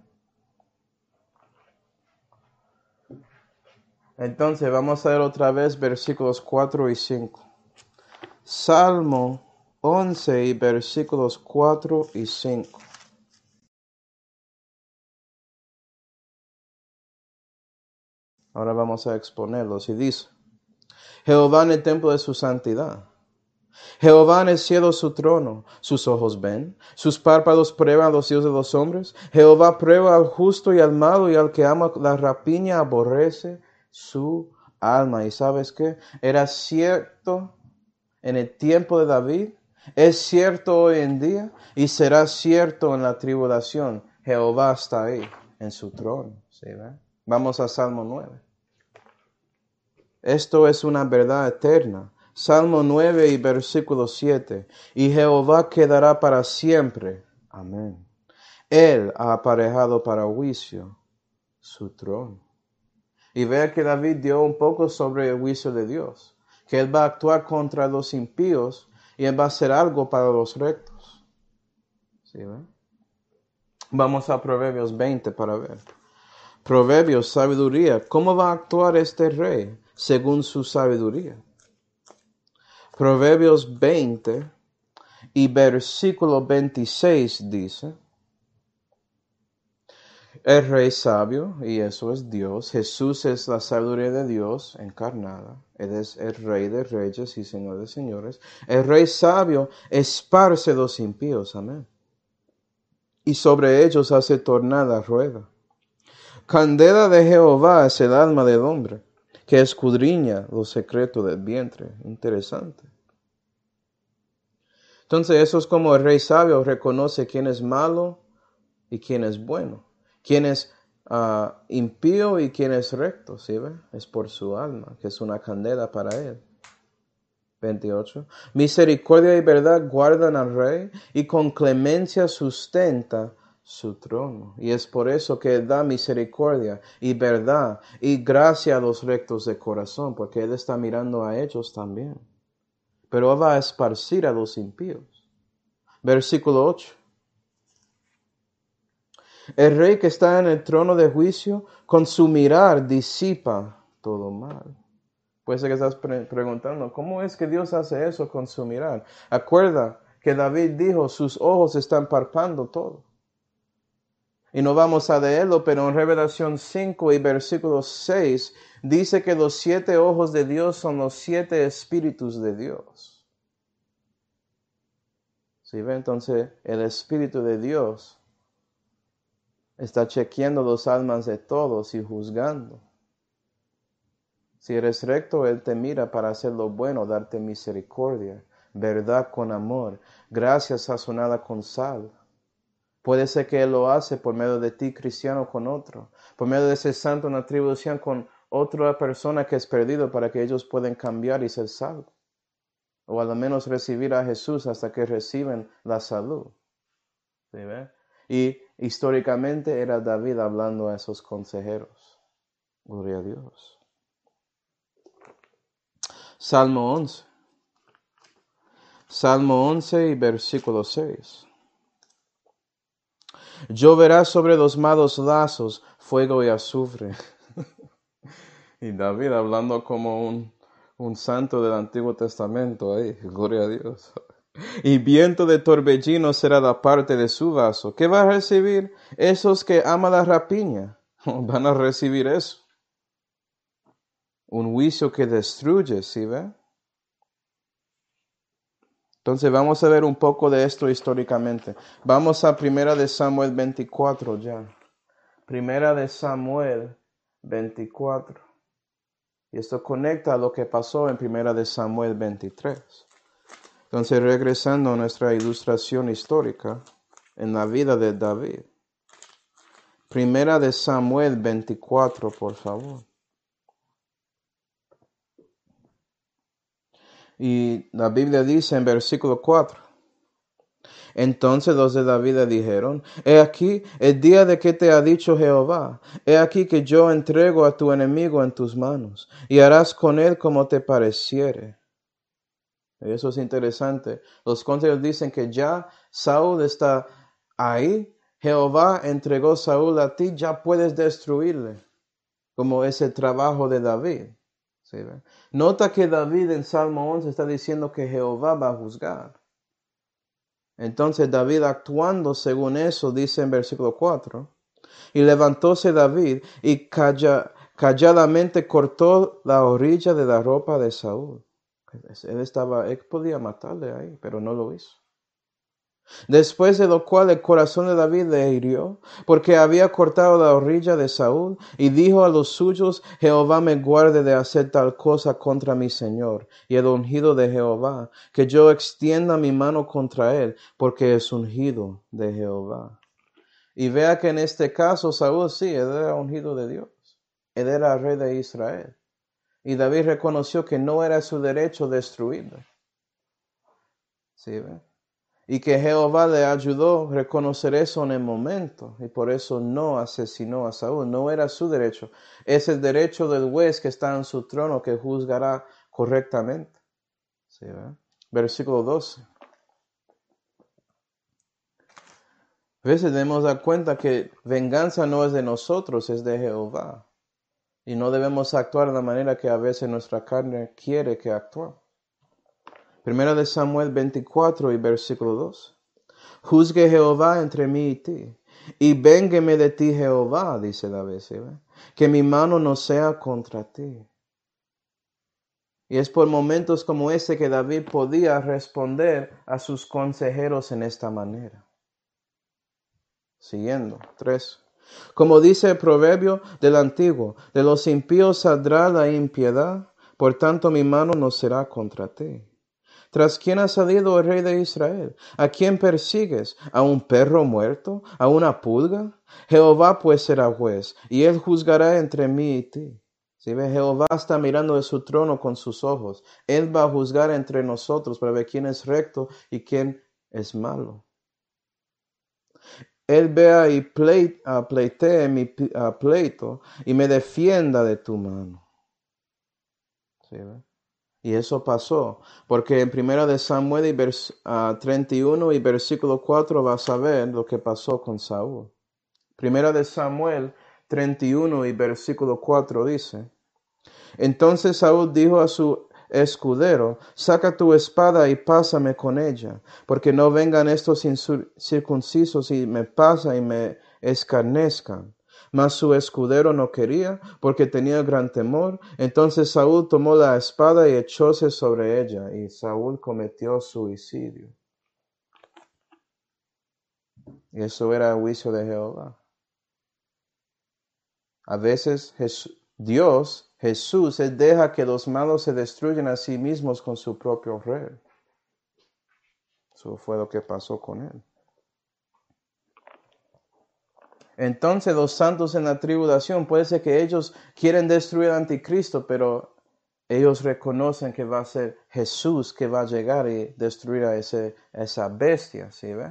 Entonces vamos a ver otra vez versículos 4 y 5. Salmo 11 y versículos 4 y 5. Ahora vamos a exponerlos y dice, Jehová en el templo de su santidad. Jehová el cielo su trono, sus ojos ven, sus párpados prueban los hijos de los hombres. Jehová prueba al justo y al malo y al que ama la rapiña aborrece su alma. ¿Y sabes qué? Era cierto en el tiempo de David es cierto hoy en día y será cierto en la tribulación. Jehová está ahí en su trono. Vamos a Salmo 9. Esto es una verdad eterna. Salmo 9 y versículo 7. Y Jehová quedará para siempre. Amén. Él ha aparejado para juicio su trono. Y vea que David dio un poco sobre el juicio de Dios, que él va a actuar contra los impíos y Él va a hacer algo para los rectos. Vamos a Proverbios 20 para ver. Proverbios, sabiduría. ¿Cómo va a actuar este rey según su sabiduría? Proverbios 20 y versículo 26 dice, el rey sabio, y eso es Dios. Jesús es la sabiduría de Dios encarnada. Él es el rey de reyes y señor de señores. El rey sabio esparce los impíos. Amén. Y sobre ellos hace tornar la rueda. Candela de Jehová es el alma del hombre, que escudriña los secretos del vientre. Interesante. Entonces eso es como el rey sabio reconoce quién es malo y quién es bueno quien es uh, impío y quien es recto, ¿sí ve? Es por su alma, que es una candela para él. 28. Misericordia y verdad guardan al rey y con clemencia sustenta su trono. Y es por eso que da misericordia y verdad y gracia a los rectos de corazón, porque Él está mirando a ellos también. Pero va a esparcir a los impíos. Versículo 8. El rey que está en el trono de juicio, con su mirar disipa todo mal. Puede ser que estás preguntando, ¿cómo es que Dios hace eso con su mirar? Acuerda que David dijo, sus ojos están parpando todo. Y no vamos a leerlo, pero en Revelación 5 y versículo 6 dice que los siete ojos de Dios son los siete espíritus de Dios. ¿Sí ve? Entonces, el espíritu de Dios Está chequeando los almas de todos y juzgando. Si eres recto, Él te mira para hacer lo bueno, darte misericordia, verdad con amor, gracia sazonada con sal. Puede ser que Él lo hace por medio de ti, cristiano, con otro, por medio de ese santo en atribución con otra persona que es perdido para que ellos puedan cambiar y ser salvos. O al menos recibir a Jesús hasta que reciben la salud. ¿Sí Y históricamente era David hablando a esos consejeros. Gloria a Dios. Salmo 11. Salmo 11 y versículo 6. Lloverá sobre los malos lazos fuego y azufre. y David hablando como un, un santo del Antiguo Testamento ahí, gloria a Dios. Y viento de torbellino será la parte de su vaso. ¿Qué va a recibir esos que aman la rapiña? Van a recibir eso un juicio que destruye, ¿sí ve? Entonces vamos a ver un poco de esto históricamente. Vamos a Primera de Samuel 24 ya. Primera de Samuel 24. Y esto conecta a lo que pasó en Primera de Samuel 23. Entonces regresando a nuestra ilustración histórica en la vida de David. Primera de Samuel 24, por favor. Y la Biblia dice en versículo 4. Entonces los de David le dijeron, He aquí el día de que te ha dicho Jehová, he aquí que yo entrego a tu enemigo en tus manos, y harás con él como te pareciere. eso es interesante. Los consejeros dicen que ya Saúl está ahí, Jehová entregó Saúl a ti, ya puedes destruirle, como ese trabajo de David. Nota que David en Salmo 11 está diciendo que Jehová va a juzgar. Entonces David actuando según eso dice en versículo 4, y levantóse David y calladamente cortó la orilla de la ropa de Saúl. Él estaba, él podía matarle ahí, pero no lo hizo. Después de lo cual el corazón de David le hirió, porque había cortado la orilla de Saúl, y dijo a los suyos, Jehová me guarde de hacer tal cosa contra mi Señor, y el ungido de Jehová, que yo extienda mi mano contra él, porque es ungido de Jehová. Y vea que en este caso Saúl sí, él era ungido de Dios, era rey de Israel. Y David reconoció que no era su derecho destruirlo. ¿Sí, ve? Y que Jehová le ayudó a reconocer eso en el momento y por eso no asesinó a Saúl. No era su derecho. Es el derecho del juez que está en su trono que juzgará correctamente. Versículo 12. A veces debemos dar cuenta que venganza no es de nosotros, es de Jehová. Y no debemos actuar de la manera que a veces nuestra carne quiere que actuemos. Primera de Samuel 24 y versículo 2. Juzgue Jehová entre mí y ti. Y véngueme de ti Jehová, dice David, que mi mano no sea contra ti. Y es por momentos como ese que David podía responder a sus consejeros en esta manera. Siguiendo, 3. Como dice el proverbio del antiguo, de los impíos saldrá la impiedad, por tanto mi mano no será contra ti. ¿Tras quién ha salido el rey de Israel? ¿A quién persigues? ¿A un perro muerto? ¿A una pulga? Jehová pues será juez, y él juzgará entre mí y ti. Si ve, Jehová está mirando de su trono con sus ojos. Él va a juzgar entre nosotros para ver quién es recto y quién es malo. Él vea y pleitee mi pleito y me defienda de tu mano. ¿Sí, ve? Y eso pasó, porque en primera de Samuel y vers, 31 ah, y versículo 4 vas a ver lo que pasó con Saúl. Primera de Samuel 31 y versículo 4 dice, entonces Saúl dijo a su escudero, saca tu espada y pásame con ella, porque no vengan estos circuncisos y me pasan y me escarnezcan. Mas su escudero no quería, porque tenía gran temor. Entonces Saúl tomó la espada y echóse sobre ella, y Saúl cometió suicidio. Y eso era el juicio de Jehová. A veces Dios, Jesús, deja que los malos se destruyan a sí mismos con su propio rey. Eso fue lo que pasó con Él. Entonces los santos en la tribulación, puede ser que ellos quieren destruir al anticristo, pero ellos reconocen que va a ser Jesús que va a llegar y destruir a esa bestia, ¿sí ve?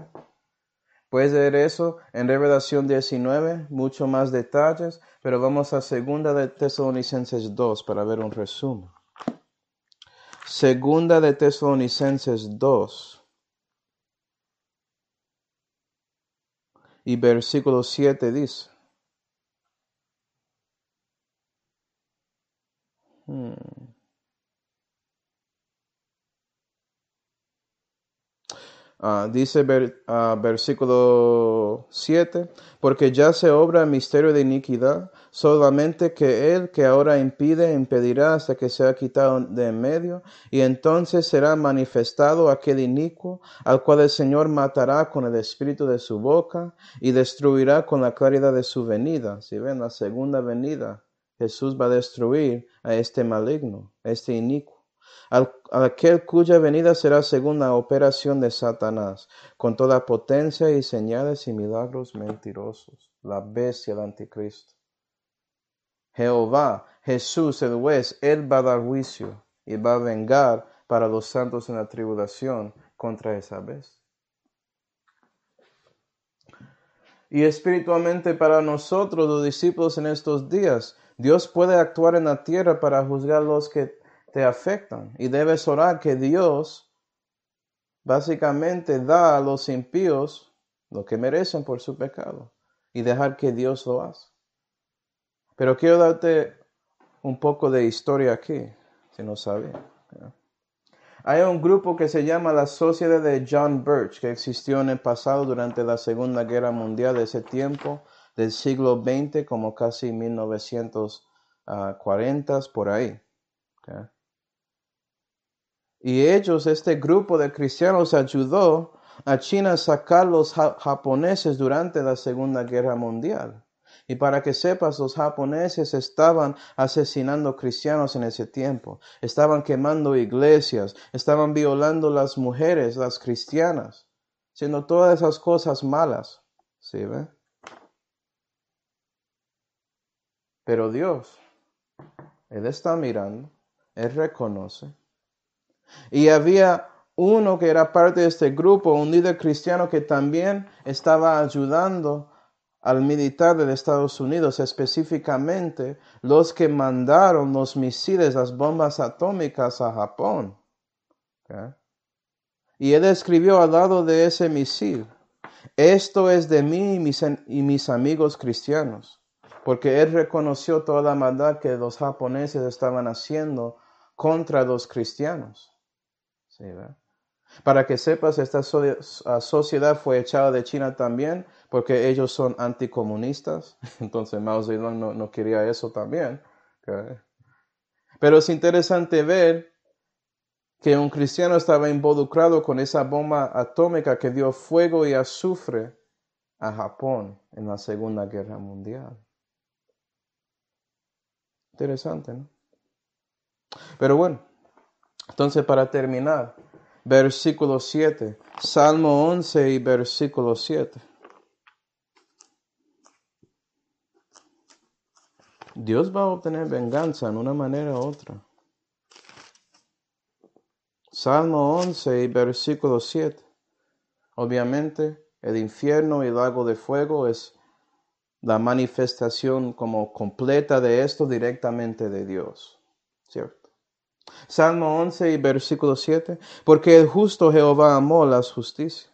Puedes ver eso en Revelación 19, mucho más detalles, pero vamos a Segunda de Tesalonicenses 2 para ver un resumen. Segunda de Tesalonicenses 2. Y versículo 7 dice. Hmm. Ah, dice ah, versículo 7, porque ya se obra el misterio de iniquidad, solamente que él que ahora impide impedirá hasta que sea quitado de en medio, y entonces será manifestado aquel inicuo, al cual el Señor matará con el espíritu de su boca y destruirá con la claridad de su venida. Si ven, la segunda venida, Jesús va a destruir a este maligno, a este inicuo aquel cuya venida será según la operación de Satanás, con toda potencia y señales y milagros mentirosos, la bestia del anticristo. Jehová, Jesús el juez, él va a dar juicio y va a vengar para los santos en la tribulación contra esa bestia. Y espiritualmente para nosotros, los discípulos en estos días, Dios puede actuar en la tierra para juzgar los que te afectan. Y debes orar que Dios básicamente da a los impíos lo que merecen por su pecado y dejar que Dios lo haga. Pero quiero darte un poco de historia aquí, si no sabía. Hay un grupo que se llama la Sociedad de John Birch, que existió en el pasado durante la Segunda Guerra Mundial de ese tiempo, del siglo XX, como casi 1940, por ahí. Y ellos, este grupo de cristianos, ayudó a China a sacar los japoneses durante la Segunda Guerra Mundial. Y para que sepas, los japoneses estaban asesinando cristianos en ese tiempo, estaban quemando iglesias, estaban violando las mujeres, las cristianas, haciendo todas esas cosas malas. ¿Sí ve? Pero Dios, Él está mirando, Él reconoce y había uno que era parte de este grupo, un líder cristiano que también estaba ayudando al militar de Estados Unidos, específicamente los que mandaron los misiles, las bombas atómicas a Japón. Y él escribió al lado de ese misil, esto es de mí y mis, y mis amigos cristianos, porque él reconoció toda la maldad que los japoneses estaban haciendo contra los cristianos. Para que sepas, esta ah, sociedad fue echada de China también porque ellos son anticomunistas. Entonces Mao Zedong no, quería eso también. Pero es interesante ver que un cristiano estaba involucrado con esa bomba atómica que dio fuego y azufre a Japón en la Segunda Guerra Mundial. Interesante, ¿no? Pero bueno, entonces, para terminar, versículo 7, Salmo 11 y versículo 7. Dios va a obtener venganza en una manera u otra. Salmo 11 y versículo 7. Obviamente, el infierno y el lago de fuego es la manifestación como completa de esto directamente de Dios. Salmo 11 y versículo 7. Porque el justo Jehová amó la justicia.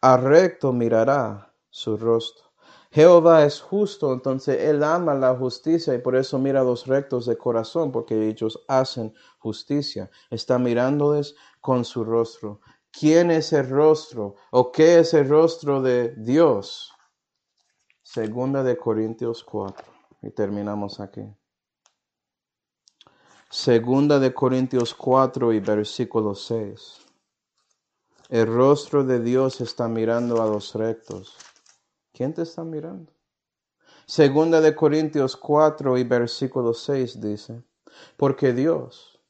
A recto mirará su rostro. Jehová es justo, entonces Él ama la justicia y por eso mira a los rectos de corazón, porque ellos hacen justicia. Está mirándoles con su rostro. ¿Quién es el rostro o qué es el rostro de Dios? Segunda de Corintios 4. Y terminamos aquí. Segunda de Corintios 4 y versículo 6. El rostro de Dios está mirando a los rectos. ¿Quién te está mirando? Segunda de Corintios 4 y versículo 6 dice, porque Dios,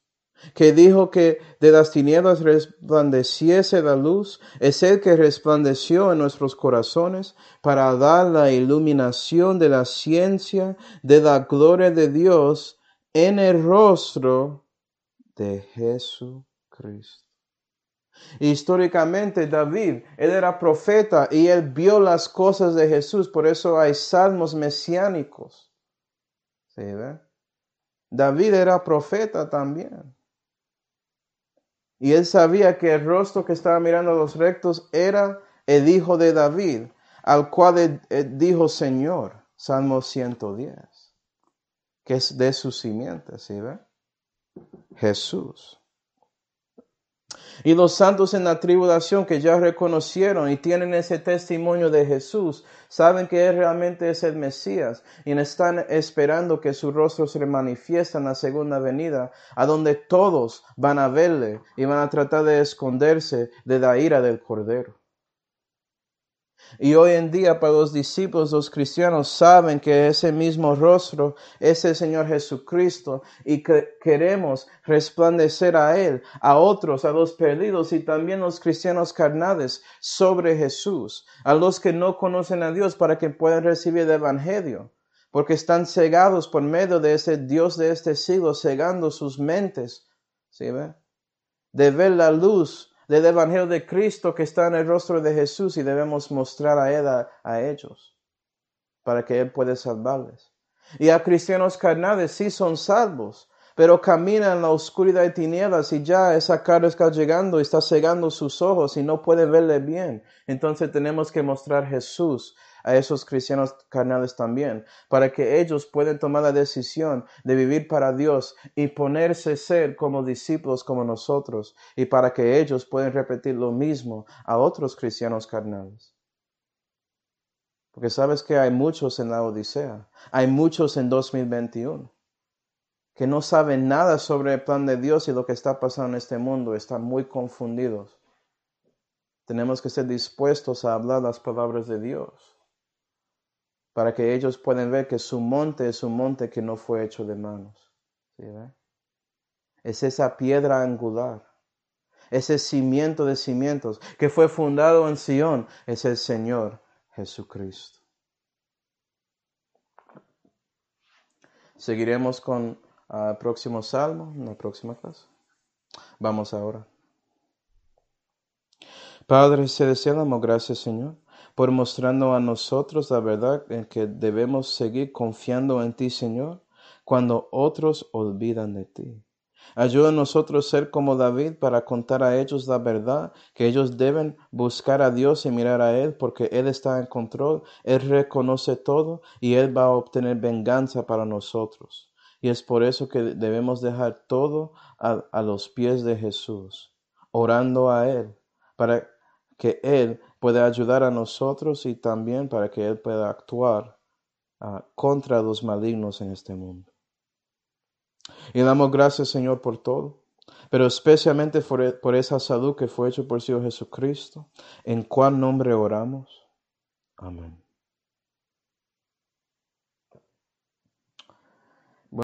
que dijo que de las tinieblas resplandeciese la luz, es el que resplandeció en nuestros corazones para dar la iluminación de la ciencia de la gloria de Dios en el rostro de Jesucristo. Históricamente David, él era profeta y él vio las cosas de Jesús, por eso hay salmos mesiánicos. ¿Sí, ve? David era profeta también. Y él sabía que el rostro que estaba mirando a los rectos era el hijo de David, al cual dijo Señor, Salmo 110, que es de su simiente, ¿sí ve? Jesús. Y los santos en la tribulación que ya reconocieron y tienen ese testimonio de Jesús, saben que Él realmente es el Mesías y están esperando que su rostro se manifieste en la segunda venida, a donde todos van a verle y van a tratar de esconderse de la ira del Cordero. Y hoy en día para los discípulos, los cristianos saben que ese mismo rostro es el Señor Jesucristo y que queremos resplandecer a Él, a otros, a los perdidos y también los cristianos carnales sobre Jesús, a los que no conocen a Dios para que puedan recibir el Evangelio, porque están cegados por medio de ese Dios de este siglo, cegando sus mentes, ¿sí ve? De ver la luz del Evangelio de Cristo que está en el rostro de Jesús y debemos mostrar a Él a, ellos para que Él pueda salvarles. Y a cristianos carnales sí son salvos, pero caminan en la oscuridad de tinieblas y ya esa cara está llegando y está cegando sus ojos y no pueden verle bien. Entonces tenemos que mostrar Jesús a esos cristianos carnales también, para que ellos puedan tomar la decisión de vivir para Dios y ponerse ser como discípulos como nosotros, y para que ellos puedan repetir lo mismo a otros cristianos carnales. Porque sabes que hay muchos en la Odisea, hay muchos en 2021 que no saben nada sobre el plan de Dios y lo que está pasando en este mundo, están muy confundidos. Tenemos que ser dispuestos a hablar las palabras de Dios para que ellos puedan ver que su monte es un monte que no fue hecho de manos. es esa piedra angular, ese cimiento de cimientos que fue fundado en Sion, es el Señor Jesucristo. Seguiremos con el próximo salmo en la próxima clase. Vamos ahora. Padre, se deseamos gracias, Señor por mostrando a nosotros la verdad en que debemos seguir confiando en ti, Señor, cuando otros olvidan de ti. Ayuda a nosotros ser como David para contar a ellos la verdad, que ellos deben buscar a Dios y mirar a Él porque Él está en control, Él reconoce todo y Él va a obtener venganza para nosotros. Y es por eso que debemos dejar todo a, a los pies de Jesús, orando a Él, para que Él puede ayudar a nosotros y también para que Él pueda actuar ah, contra los malignos en este mundo. Y damos gracias, Señor, por todo, pero especialmente por, por esa salud que fue hecha por Señor Jesucristo, en cuál nombre oramos. Amén.